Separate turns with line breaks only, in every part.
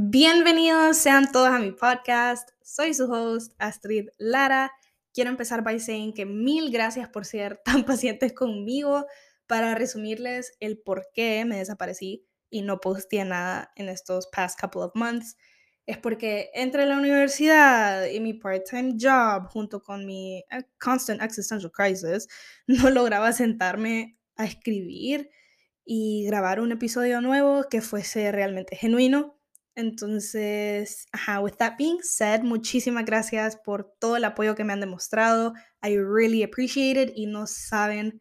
Bienvenidos sean todos a mi podcast. Soy su host, Astrid Lara. Quiero empezar by saying que mil gracias por ser tan pacientes conmigo para resumirles el por qué me desaparecí y no posteé nada en estos past couple of months. Es porque entre la universidad y mi part-time job junto con mi eh, constant existential crisis, no lograba sentarme a escribir y grabar un episodio nuevo que fuese realmente genuino entonces, ajá, with that being said, muchísimas gracias por todo el apoyo que me han demostrado. I really appreciate it y no saben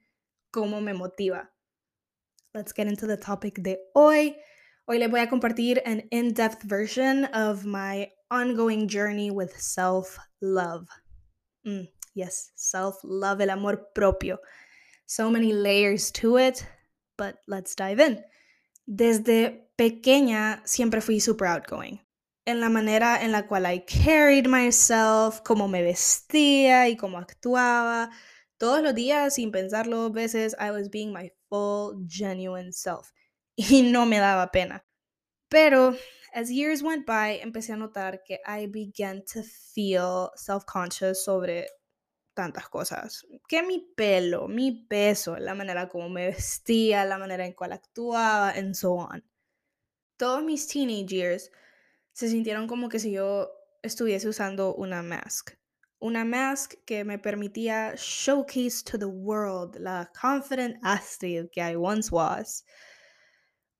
cómo me motiva. Let's get into the topic de hoy. Hoy les voy a compartir an in-depth version of my ongoing journey with self-love. Mm, yes, self-love, el amor propio. So many layers to it, but let's dive in. Desde pequeña siempre fui super outgoing. En la manera en la cual I carried myself, cómo me vestía y cómo actuaba. Todos los días, sin pensarlo dos veces, I was being my full, genuine self. Y no me daba pena. Pero, as years went by, empecé a notar que I began to feel self-conscious sobre tantas cosas. Que mi pelo, mi peso, la manera como me vestía, la manera en cual actuaba, and so on todos mis teenage years se sintieron como que si yo estuviese usando una mask. Una mask que me permitía showcase to the world la confident Astrid que I once was.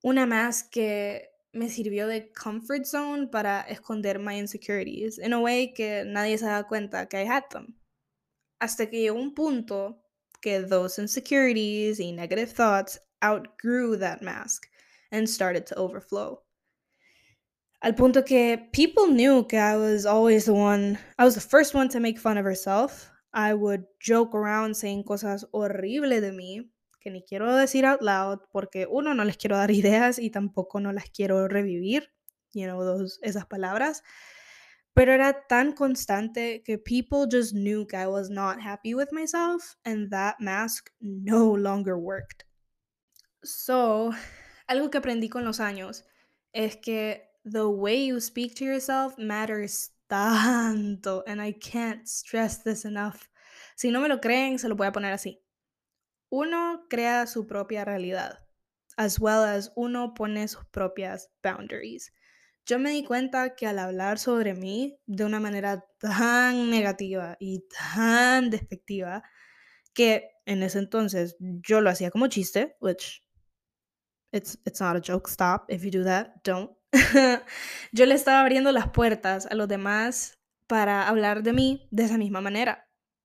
Una mask que me sirvió de comfort zone para esconder my insecurities in a way que nadie se da cuenta que I had them. Hasta que llegó un punto que those insecurities y negative thoughts outgrew that mask and started to overflow. Al punto que people knew que I was always the one, I was the first one to make fun of herself. I would joke around saying cosas horribles de mí que ni quiero decir out loud porque uno no les quiero dar ideas y tampoco no las quiero revivir, you know, those, esas palabras. Pero era tan constante que people just knew que I was not happy with myself and that mask no longer worked. So, algo que aprendí con los años es que the way you speak to yourself matters tanto, and I can't stress this enough. Si no me lo creen, se lo voy a poner así. Uno crea su propia realidad, as well as uno pone sus propias boundaries. Yo me di cuenta que al hablar sobre mí de una manera tan negativa y tan despectiva, que en ese entonces yo lo hacía como chiste, which It's, it's not a joke. Stop. If you do that, don't. Yo le estaba abriendo las puertas a los demás para hablar de mí de esa misma manera.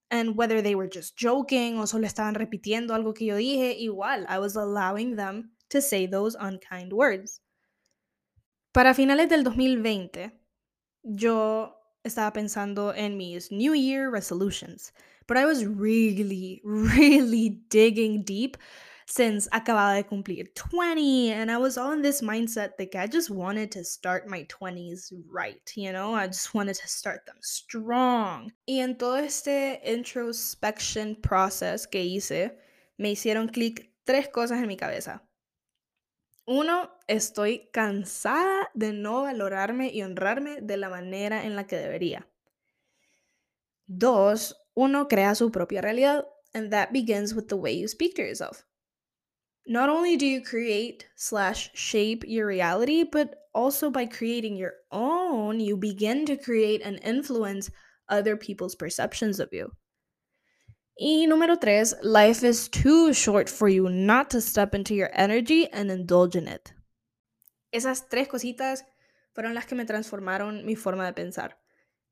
And whether they were just joking o solo estaban repitiendo algo que yo dije, igual, I was allowing them to say those unkind words. Para finales del 2020, yo estaba pensando en mis New Year resolutions, but I was really, really digging deep since acababa de cumplir 20 and I was all in this mindset that I just wanted to start my 20s right, you know? I just wanted to start them strong. Y en todo este introspection process que hice, me hicieron clic tres cosas en mi cabeza. Uno, estoy cansada de no valorarme y honrarme de la manera en la que debería. Dos, uno crea su propia realidad, and that begins with the way you speak to yourself not only do you create slash shape your reality, but also by creating your own, you begin to create and influence other people's perceptions of you. Y número tres, life is too short for you not to step into your energy and indulge in it. Esas tres cositas fueron las que me transformaron mi forma de pensar.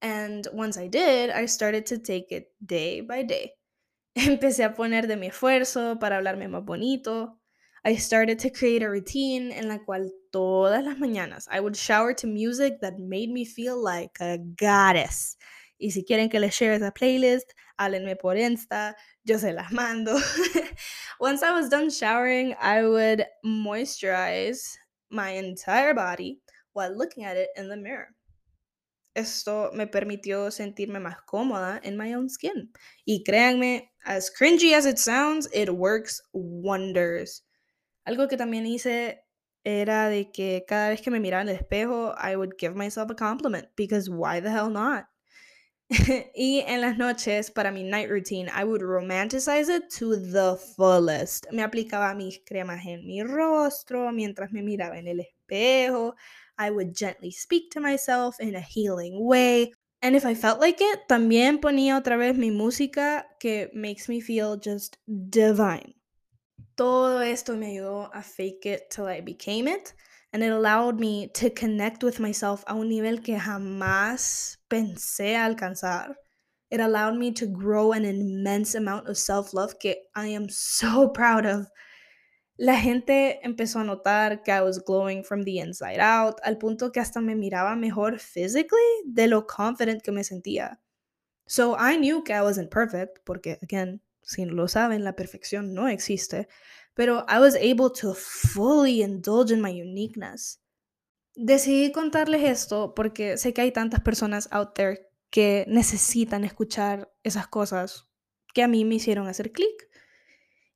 And once I did, I started to take it day by day. Empecé a poner de mi esfuerzo para hablarme más bonito, I started to create a routine en la cual todas las mañanas I would shower to music that made me feel like a goddess. Y si quieren que les share esa playlist, háblenme por Insta, yo se las mando. Once I was done showering, I would moisturize my entire body while looking at it in the mirror. Esto me permitió sentirme más cómoda in my own skin. Y créanme, as cringy as it sounds, it works wonders. Algo que también hice era de que cada vez que me miraba en el espejo, I would give myself a compliment because why the hell not? y en las noches, para mi night routine, I would romanticize it to the fullest. Me aplicaba mis cremas en mi rostro mientras me miraba en el espejo. I would gently speak to myself in a healing way. And if I felt like it, también ponía otra vez mi música que makes me feel just divine. Todo esto me ayudó a fake it till I became it. And it allowed me to connect with myself a un nivel que jamás pensé alcanzar. It allowed me to grow an immense amount of self love que I am so proud of. La gente empezó a notar que I was glowing from the inside out, al punto que hasta me miraba mejor physically de lo confident que me sentía. So I knew que I wasn't perfect, porque, again, si lo saben, la perfección no existe, pero I was able to fully indulge in my uniqueness. Decidí contarles esto porque sé que hay tantas personas out there que necesitan escuchar esas cosas que a mí me hicieron hacer clic.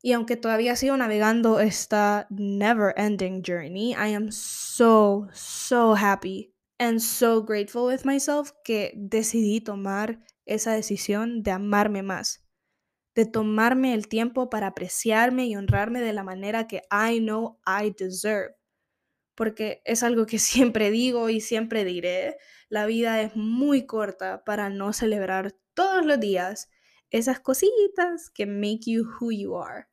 Y aunque todavía sigo navegando esta never ending journey, I am so, so happy and so grateful with myself que decidí tomar esa decisión de amarme más, de tomarme el tiempo para apreciarme y honrarme de la manera que I know I deserve. Porque es algo que siempre digo y siempre diré, la vida es muy corta para no celebrar todos los días esas cositas que make you who you are.